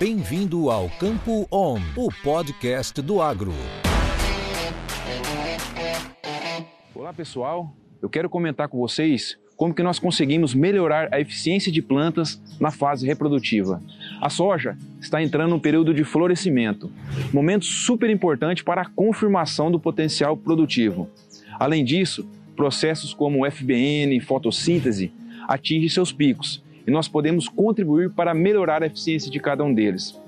Bem-vindo ao Campo On, o podcast do agro. Olá pessoal, eu quero comentar com vocês como que nós conseguimos melhorar a eficiência de plantas na fase reprodutiva. A soja está entrando num período de florescimento, momento super importante para a confirmação do potencial produtivo. Além disso, processos como FBN, fotossíntese atingem seus picos e nós podemos contribuir para melhorar a eficiência de cada um deles.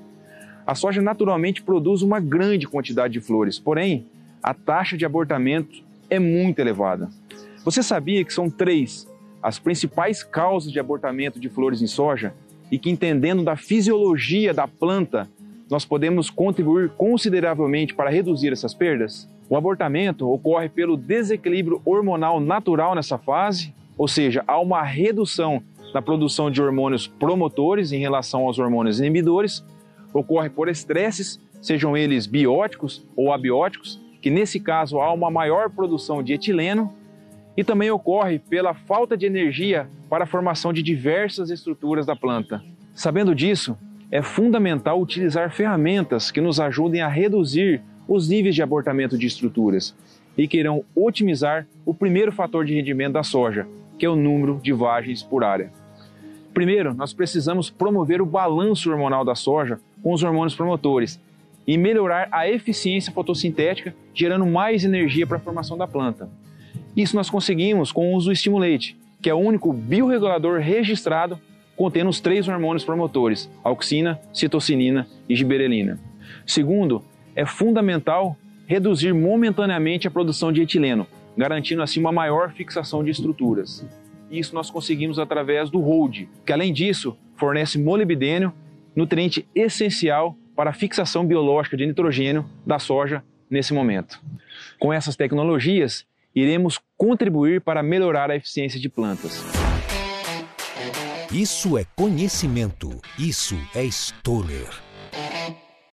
A soja naturalmente produz uma grande quantidade de flores, porém, a taxa de abortamento é muito elevada. Você sabia que são três as principais causas de abortamento de flores em soja e que, entendendo da fisiologia da planta, nós podemos contribuir consideravelmente para reduzir essas perdas? O abortamento ocorre pelo desequilíbrio hormonal natural nessa fase, ou seja, há uma redução na produção de hormônios promotores em relação aos hormônios inibidores, ocorre por estresses, sejam eles bióticos ou abióticos, que nesse caso há uma maior produção de etileno e também ocorre pela falta de energia para a formação de diversas estruturas da planta. Sabendo disso, é fundamental utilizar ferramentas que nos ajudem a reduzir os níveis de abortamento de estruturas e que irão otimizar o primeiro fator de rendimento da soja, que é o número de vagens por área. Primeiro, nós precisamos promover o balanço hormonal da soja com os hormônios promotores e melhorar a eficiência fotossintética, gerando mais energia para a formação da planta. Isso nós conseguimos com o uso do estimulate, que é o único biorregulador registrado contendo os três hormônios promotores, auxina, citocinina e giberelina. Segundo, é fundamental reduzir momentaneamente a produção de etileno, garantindo assim uma maior fixação de estruturas. Isso nós conseguimos através do hold, que além disso fornece molibdênio, nutriente essencial para a fixação biológica de nitrogênio da soja nesse momento. Com essas tecnologias, iremos contribuir para melhorar a eficiência de plantas. Isso é conhecimento. Isso é Stoller.